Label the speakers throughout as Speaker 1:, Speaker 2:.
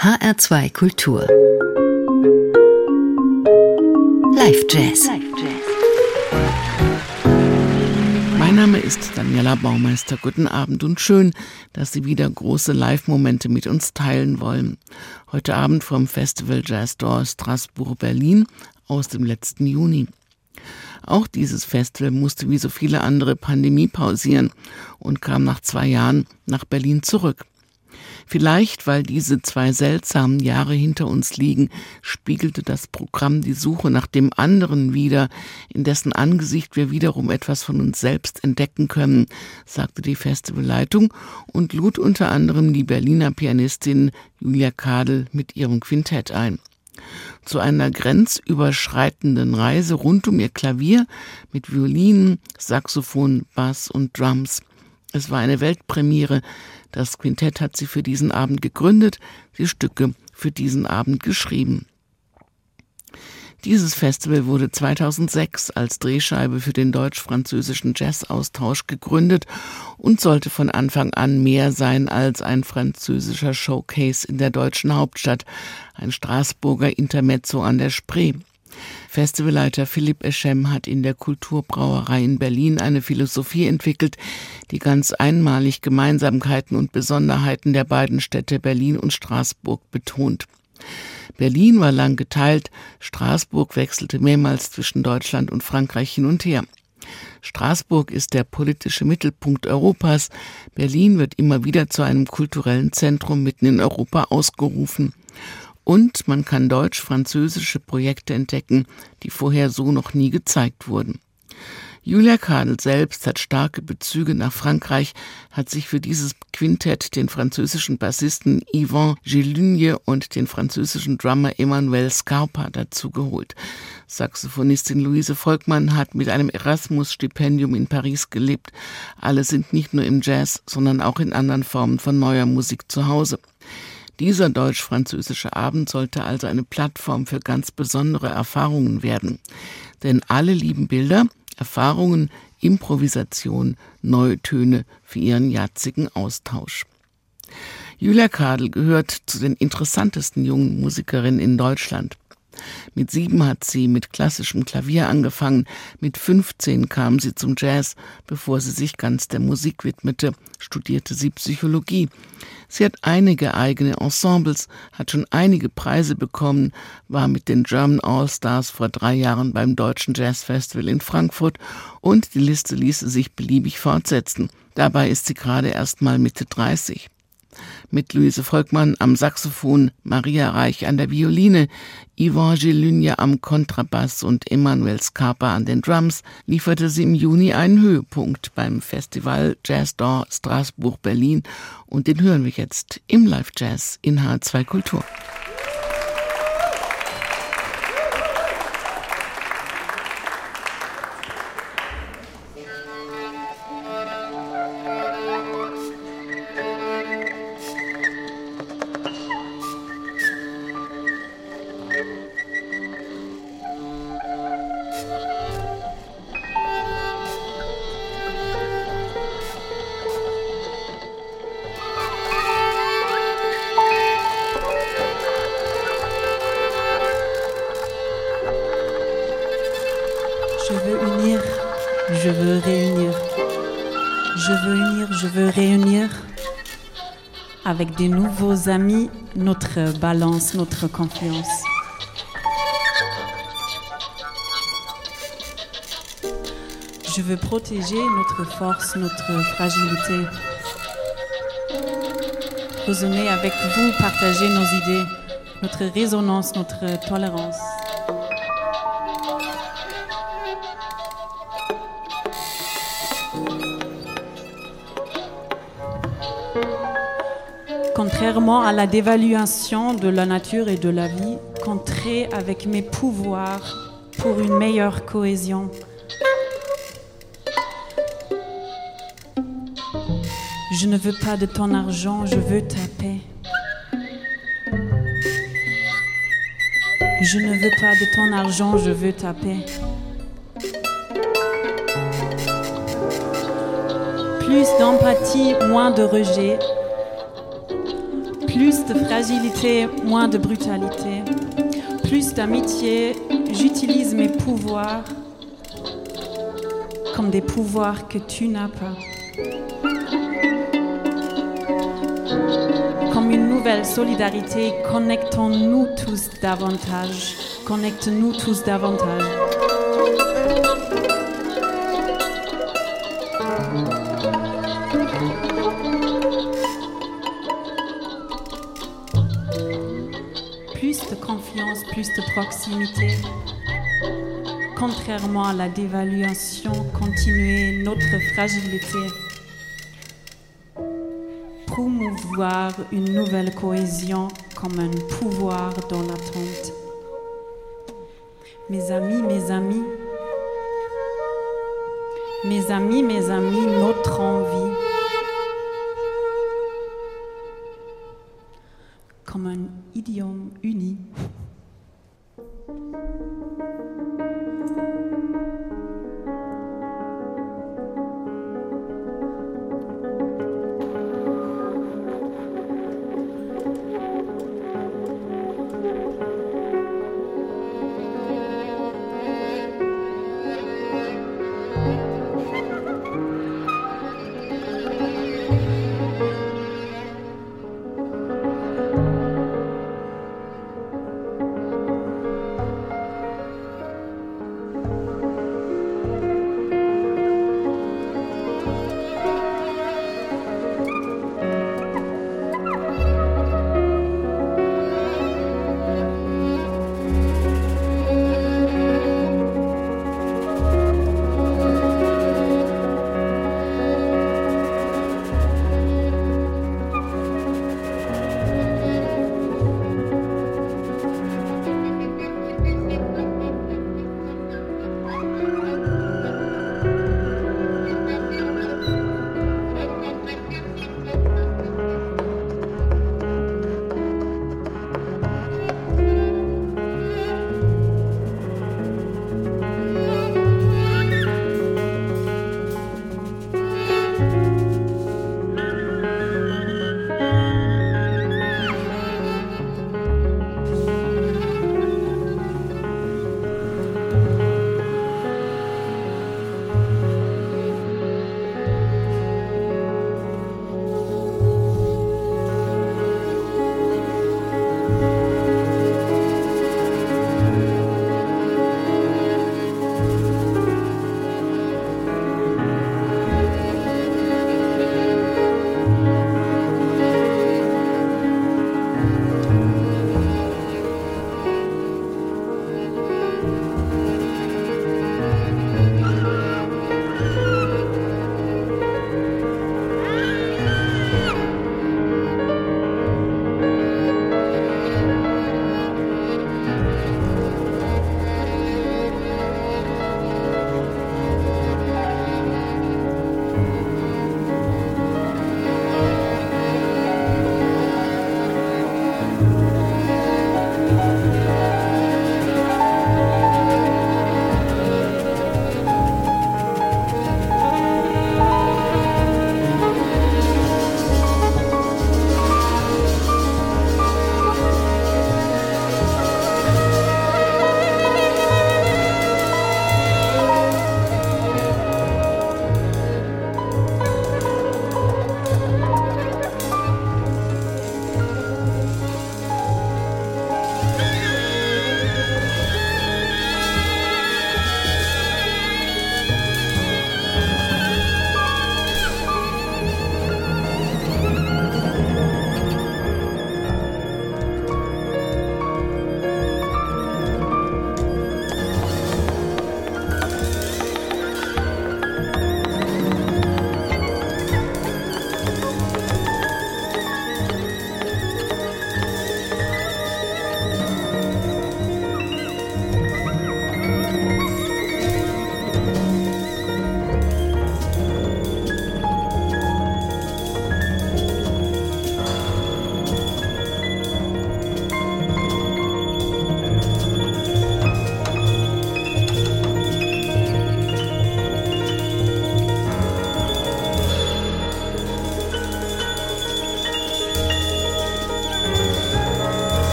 Speaker 1: HR2 Kultur. Live Jazz.
Speaker 2: Mein Name ist Daniela Baumeister. Guten Abend und schön, dass Sie wieder große Live-Momente mit uns teilen wollen. Heute Abend vom Festival Jazz Door Strasbourg-Berlin aus dem letzten Juni. Auch dieses Festival musste wie so viele andere Pandemie pausieren und kam nach zwei Jahren nach Berlin zurück. Vielleicht, weil diese zwei seltsamen Jahre hinter uns liegen, spiegelte das Programm die Suche nach dem anderen wider, in dessen Angesicht wir wiederum etwas von uns selbst entdecken können, sagte die Festivalleitung und lud unter anderem die Berliner Pianistin Julia Kadel mit ihrem Quintett ein zu einer grenzüberschreitenden Reise rund um ihr Klavier mit Violinen, Saxophon, Bass und Drums. Es war eine Weltpremiere, das Quintett hat sie für diesen Abend gegründet, die Stücke für diesen Abend geschrieben. Dieses Festival wurde 2006 als Drehscheibe für den deutsch-französischen Jazzaustausch gegründet und sollte von Anfang an mehr sein als ein französischer Showcase in der deutschen Hauptstadt, ein Straßburger Intermezzo an der Spree. Festivalleiter Philipp Eschem hat in der Kulturbrauerei in Berlin eine Philosophie entwickelt, die ganz einmalig Gemeinsamkeiten und Besonderheiten der beiden Städte Berlin und Straßburg betont. Berlin war lang geteilt, Straßburg wechselte mehrmals zwischen Deutschland und Frankreich hin und her. Straßburg ist der politische Mittelpunkt Europas, Berlin wird immer wieder zu einem kulturellen Zentrum mitten in Europa ausgerufen und man kann deutsch-französische Projekte entdecken, die vorher so noch nie gezeigt wurden. Julia Kadel selbst hat starke Bezüge nach Frankreich, hat sich für dieses Quintett den französischen Bassisten Yvan Gilligne und den französischen Drummer Emmanuel Scarpa dazugeholt. Saxophonistin Luise Volkmann hat mit einem Erasmus-Stipendium in Paris gelebt. Alle sind nicht nur im Jazz, sondern auch in anderen Formen von neuer Musik zu Hause. Dieser deutsch-französische Abend sollte also eine Plattform für ganz besondere Erfahrungen werden. Denn alle lieben Bilder, Erfahrungen, Improvisation, neue Töne für ihren jatzigen Austausch. Julia Kadel gehört zu den interessantesten jungen Musikerinnen in Deutschland. Mit sieben hat sie mit klassischem Klavier angefangen, mit 15 kam sie zum Jazz, bevor sie sich ganz der Musik widmete, studierte sie Psychologie. Sie hat einige eigene Ensembles, hat schon einige Preise bekommen, war mit den German All Stars vor drei Jahren beim Deutschen Jazz Festival in Frankfurt und die Liste ließe sich beliebig fortsetzen. Dabei ist sie gerade erst mal Mitte 30 mit Luise Volkmann am Saxophon, Maria Reich an der Violine, Yvonne Gelunje am Kontrabass und Emmanuel Scarpa an den Drums, lieferte sie im Juni einen Höhepunkt beim Festival Jazz d'Or Straßburg-Berlin und den hören wir jetzt im Live Jazz in H2 Kultur.
Speaker 3: Avec de nouveaux amis notre balance, notre confiance. Je veux protéger notre force, notre fragilité. Raisonner avec vous, partager nos idées, notre résonance, notre tolérance. À la dévaluation de la nature et de la vie, contrer avec mes pouvoirs pour une meilleure cohésion. Je ne veux pas de ton argent, je veux ta paix. Je ne veux pas de ton argent, je veux ta paix. Plus d'empathie, moins de rejet, Fragilité, moins de brutalité. Plus d'amitié, j'utilise mes pouvoirs comme des pouvoirs que tu n'as pas. Comme une nouvelle solidarité, connectons-nous tous davantage. Connecte-nous tous davantage. Confiance, plus de proximité. Contrairement à la dévaluation, continuer notre fragilité. Promouvoir une nouvelle cohésion comme un pouvoir dans l'attente. Mes amis, mes amis, mes amis, mes amis, notre envie.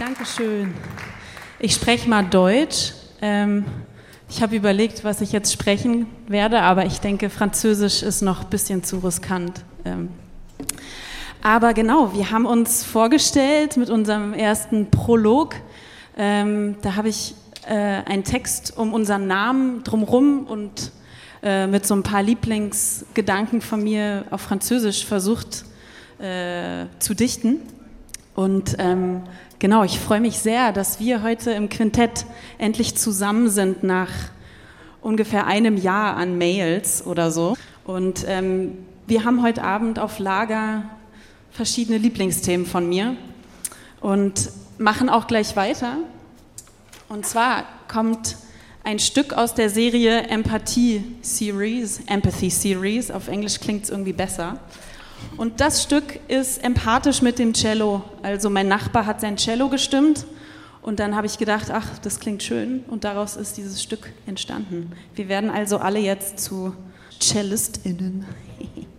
Speaker 3: Dankeschön. Ich spreche mal Deutsch. Ähm, ich habe überlegt, was ich jetzt sprechen werde, aber ich denke, Französisch ist noch ein bisschen zu riskant. Ähm, aber genau, wir haben uns vorgestellt mit unserem ersten Prolog. Ähm, da habe ich äh, einen Text um unseren Namen drumherum und äh, mit so ein paar Lieblingsgedanken von mir auf Französisch versucht äh, zu dichten. Und ähm, genau, ich freue mich sehr, dass wir heute im Quintett endlich zusammen sind nach ungefähr einem Jahr an Mails oder so. Und ähm, wir haben heute Abend auf Lager verschiedene Lieblingsthemen von mir und machen auch gleich weiter. Und zwar kommt ein Stück aus der Serie Empathie Series, Empathy Series, auf Englisch klingt es irgendwie besser. Und das Stück ist empathisch mit dem Cello. Also mein Nachbar hat sein Cello gestimmt und dann habe ich gedacht, ach, das klingt schön und daraus ist dieses Stück entstanden. Wir werden also alle jetzt zu CellistInnen.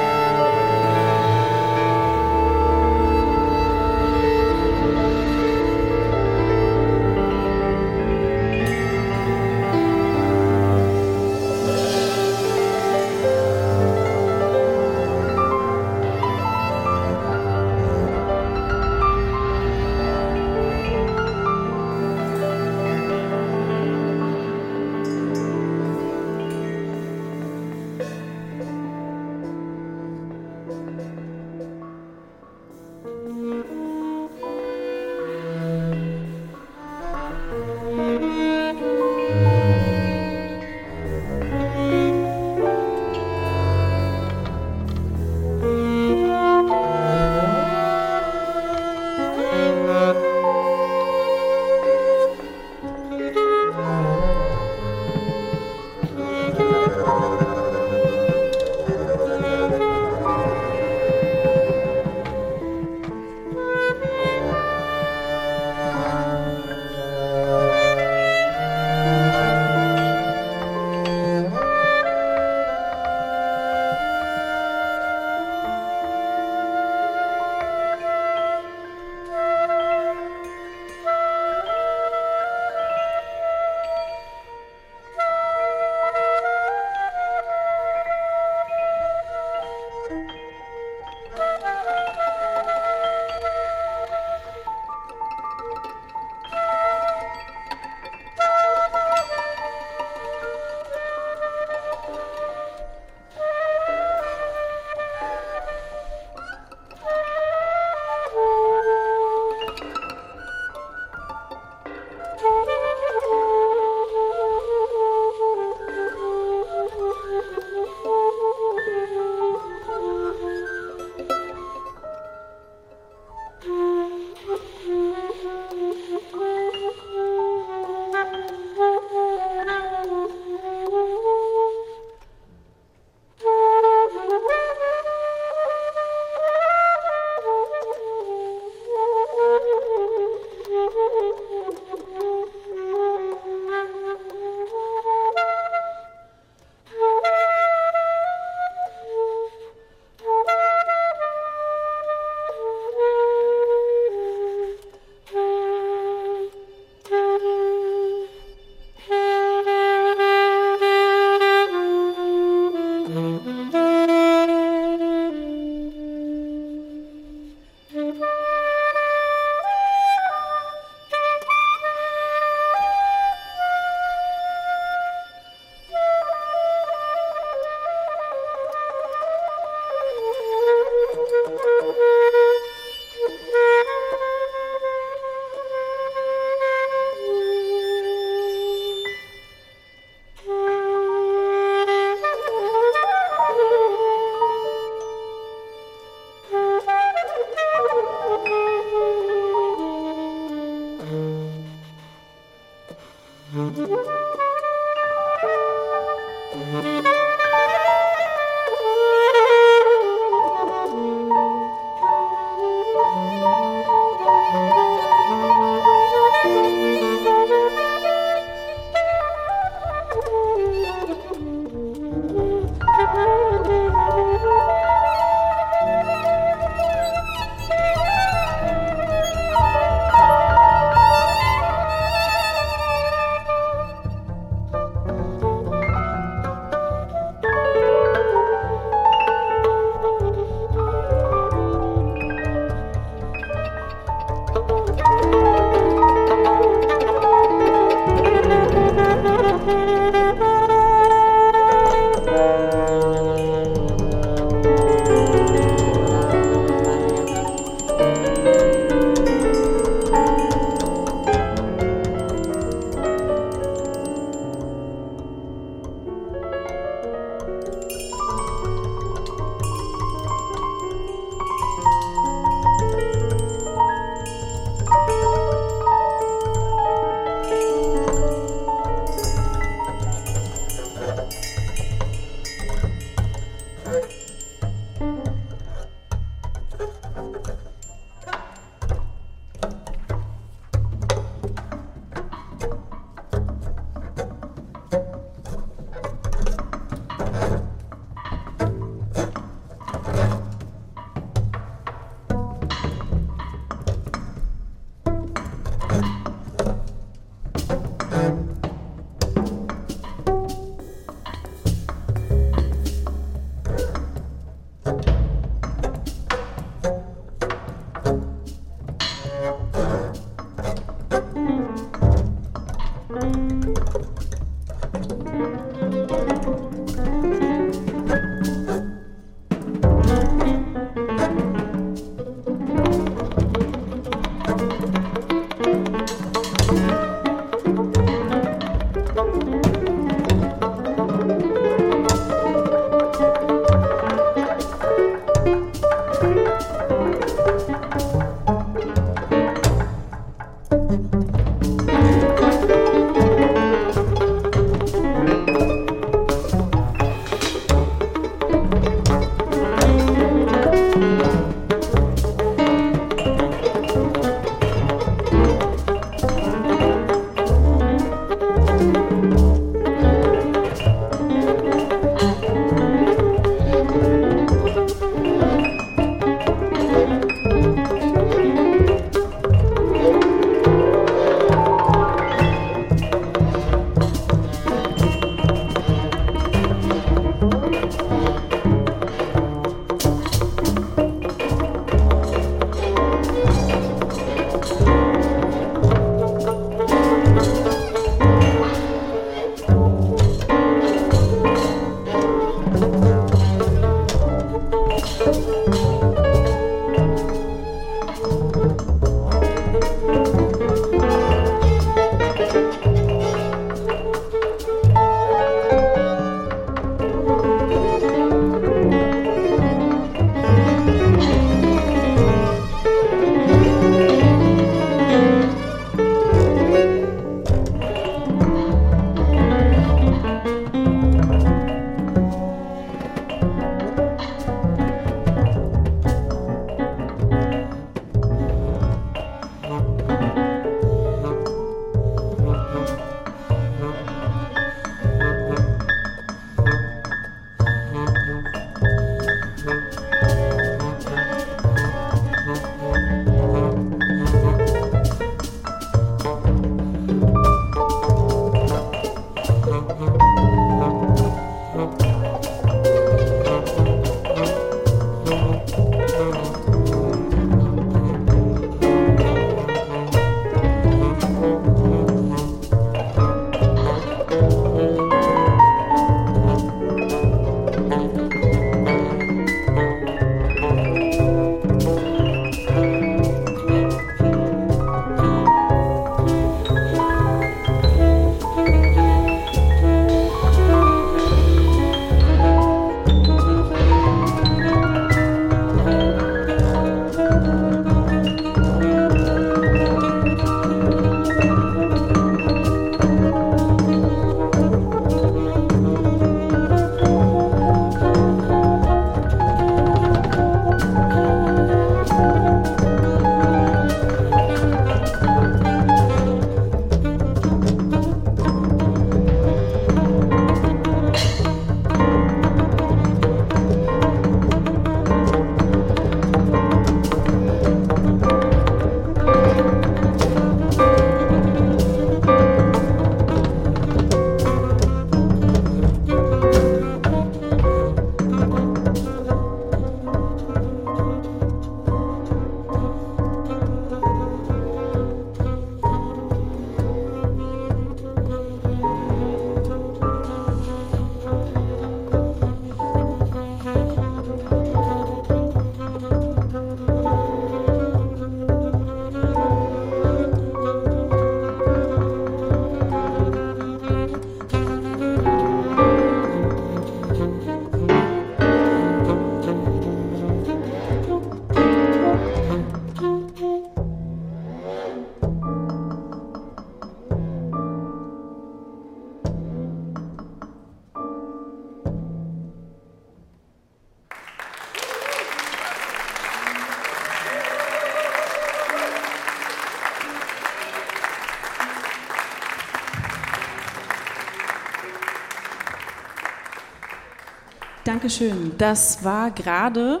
Speaker 3: Dankeschön. Das war gerade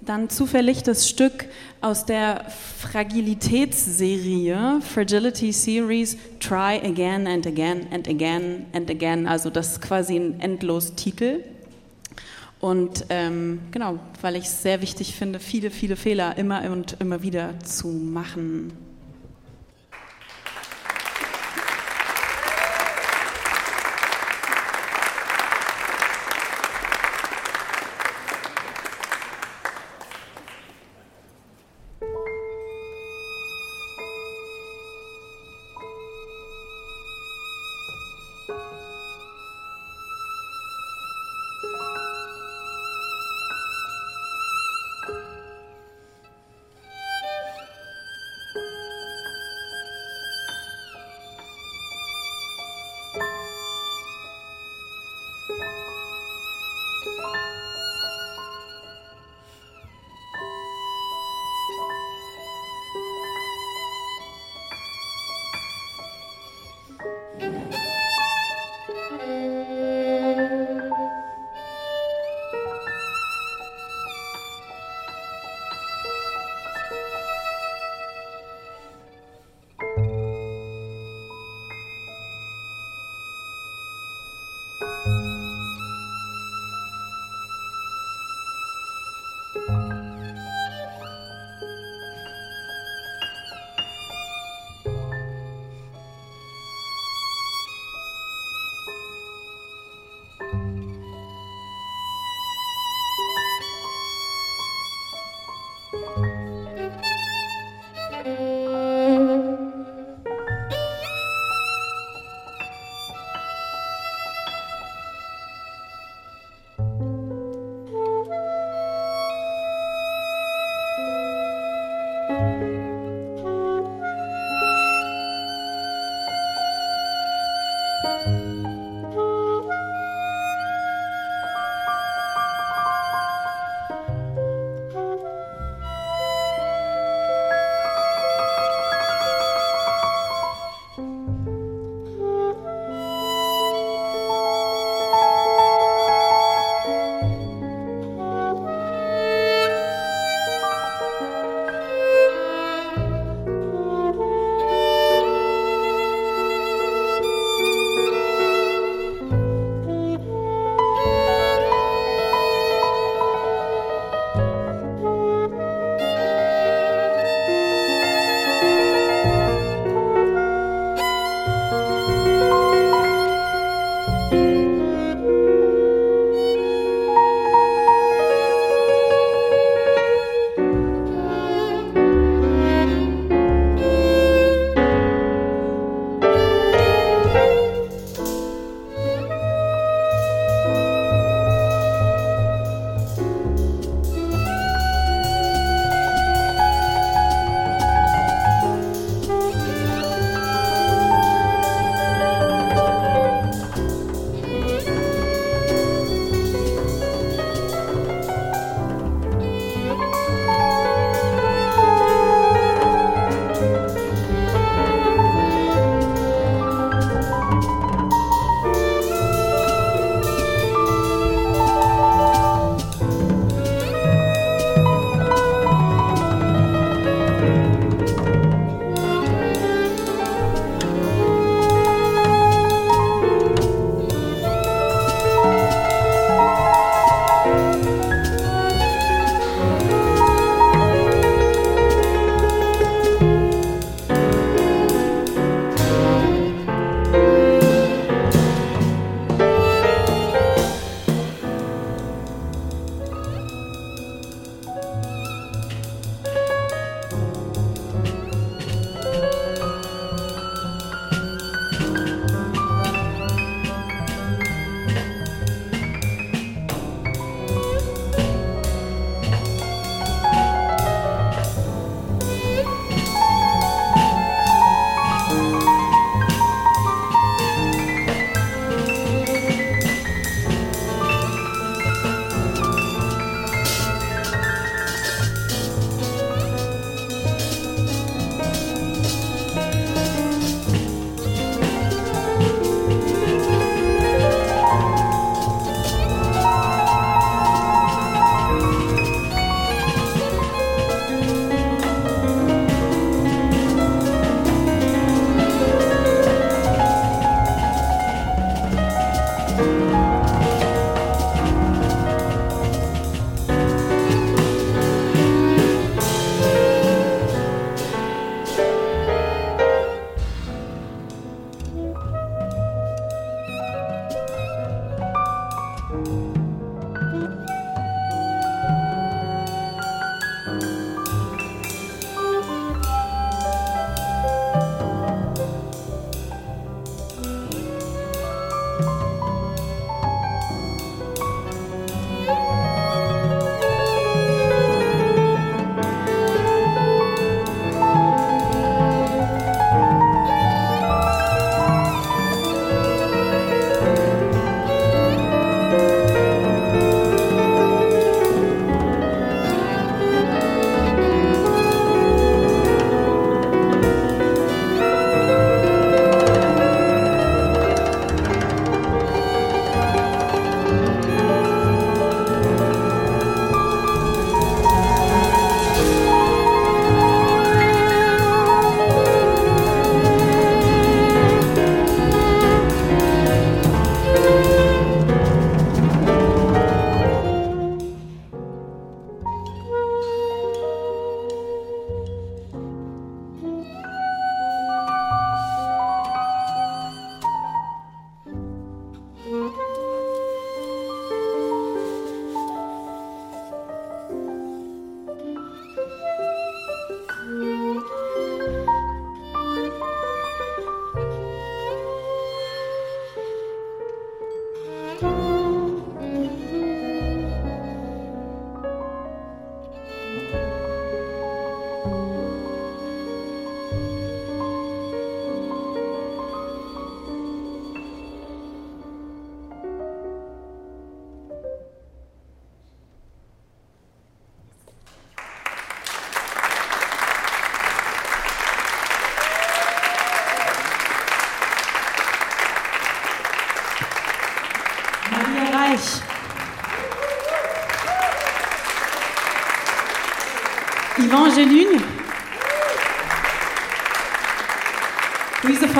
Speaker 3: dann zufällig das Stück aus der Fragilitätsserie, Fragility Series, Try Again and Again and Again and Again. Also das ist quasi ein Endlos-Titel. Und ähm, genau, weil ich es sehr wichtig finde, viele, viele Fehler immer und immer wieder zu machen.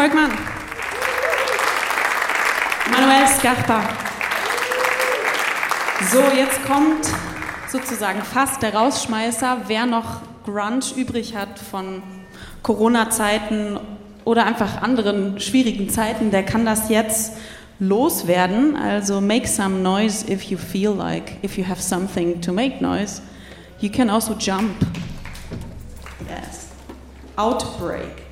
Speaker 3: Volkmann. Manuel Scarpa. So, jetzt kommt sozusagen fast der Rausschmeißer, wer noch Grunge übrig hat von Corona-Zeiten oder einfach anderen schwierigen Zeiten, der kann das jetzt loswerden. Also make some noise if you feel like, if you have something to make noise. You can also jump. Yes. Outbreak.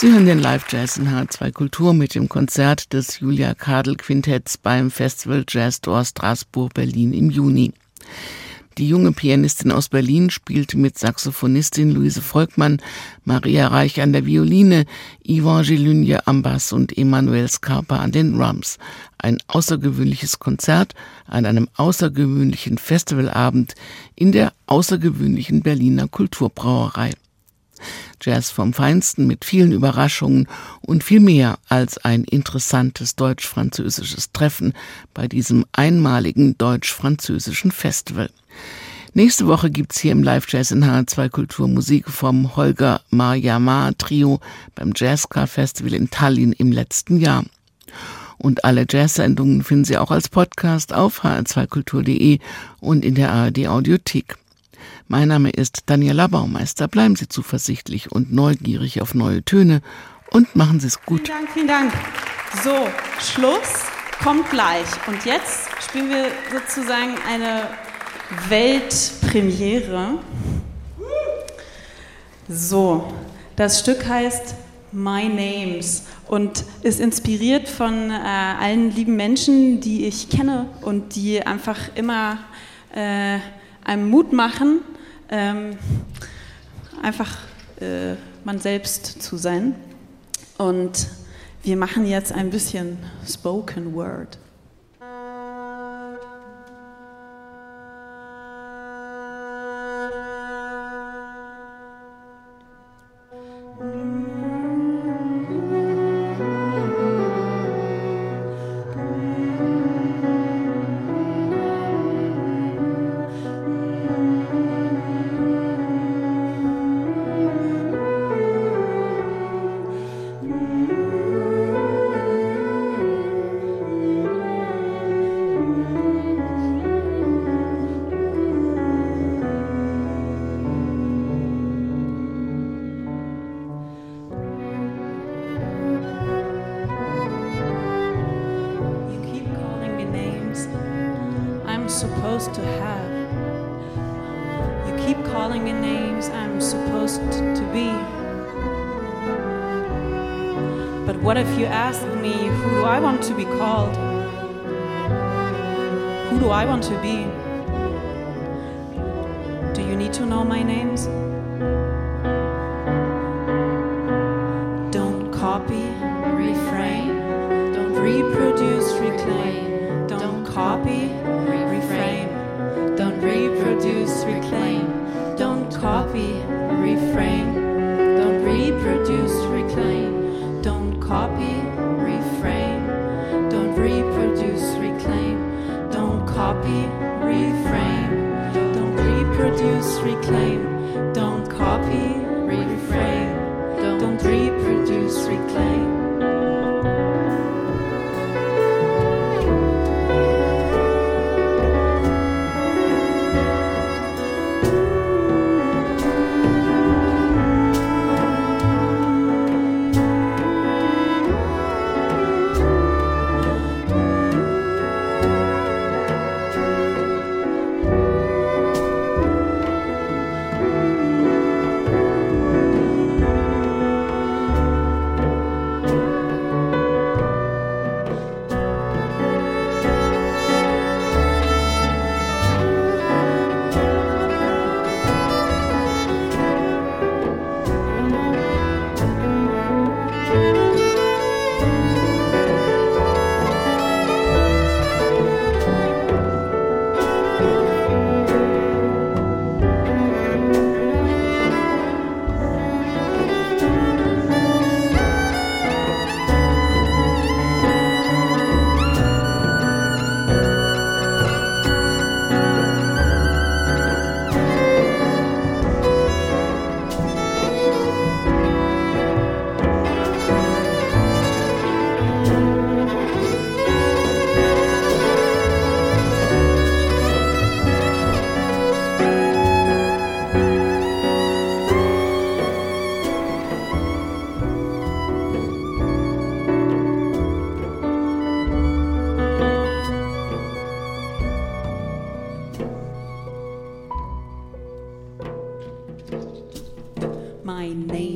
Speaker 2: Sie hören den Live-Jazz in H2 Kultur mit dem Konzert des Julia Kadel Quintetts beim Festival Jazz Door Straßburg Berlin im Juni. Die junge Pianistin aus Berlin spielte mit Saxophonistin Luise Volkmann, Maria Reich an der Violine, Yvon Gelunje am Bass und Emanuel Scarpa an den Drums. Ein außergewöhnliches Konzert an einem außergewöhnlichen Festivalabend in der außergewöhnlichen Berliner Kulturbrauerei. Jazz vom Feinsten mit vielen Überraschungen und viel mehr als ein interessantes deutsch-französisches Treffen bei diesem einmaligen deutsch-französischen Festival. Nächste Woche gibt's hier im Live-Jazz in H2 Kulturmusik vom Holger Marjama Trio beim Jazzcar Festival in Tallinn im letzten Jahr. Und alle Jazz-Sendungen finden Sie auch als Podcast auf hr2kultur.de und in der ARD Audiothek. Mein Name ist Daniela Baumeister. Bleiben Sie zuversichtlich und neugierig auf neue Töne und machen Sie es gut.
Speaker 3: Vielen Dank, vielen Dank. So, Schluss kommt gleich. Und jetzt spielen wir sozusagen eine Weltpremiere. So, das Stück heißt My Names und ist inspiriert von äh, allen lieben Menschen, die ich kenne und die einfach immer äh, einem Mut machen, ähm, einfach äh, man selbst zu sein. Und wir machen jetzt ein bisschen Spoken Word.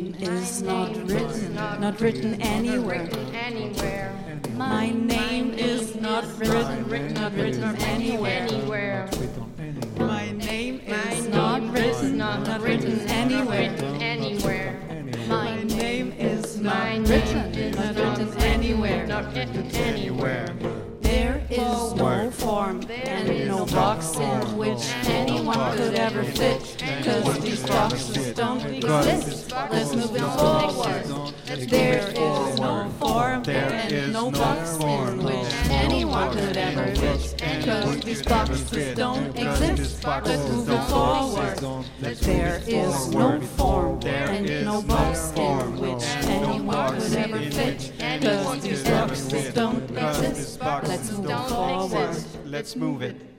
Speaker 3: Name is not written, not written anywhere. My name is not written, not written anywhere. My name is not written, not written anywhere. My name is not written, not written anywhere.
Speaker 4: Not written anywhere.
Speaker 3: Is no form and no box in which anyone could ever fit. Cause these boxes don't exist. Let's move it forward. There is no form and no box in which anyone could ever fit. Cause these boxes don't exist. Let's move it forward. There is no form and no box in which anyone could ever fit. Cause these boxes don't exist. Let's move forward.
Speaker 4: Let's move it.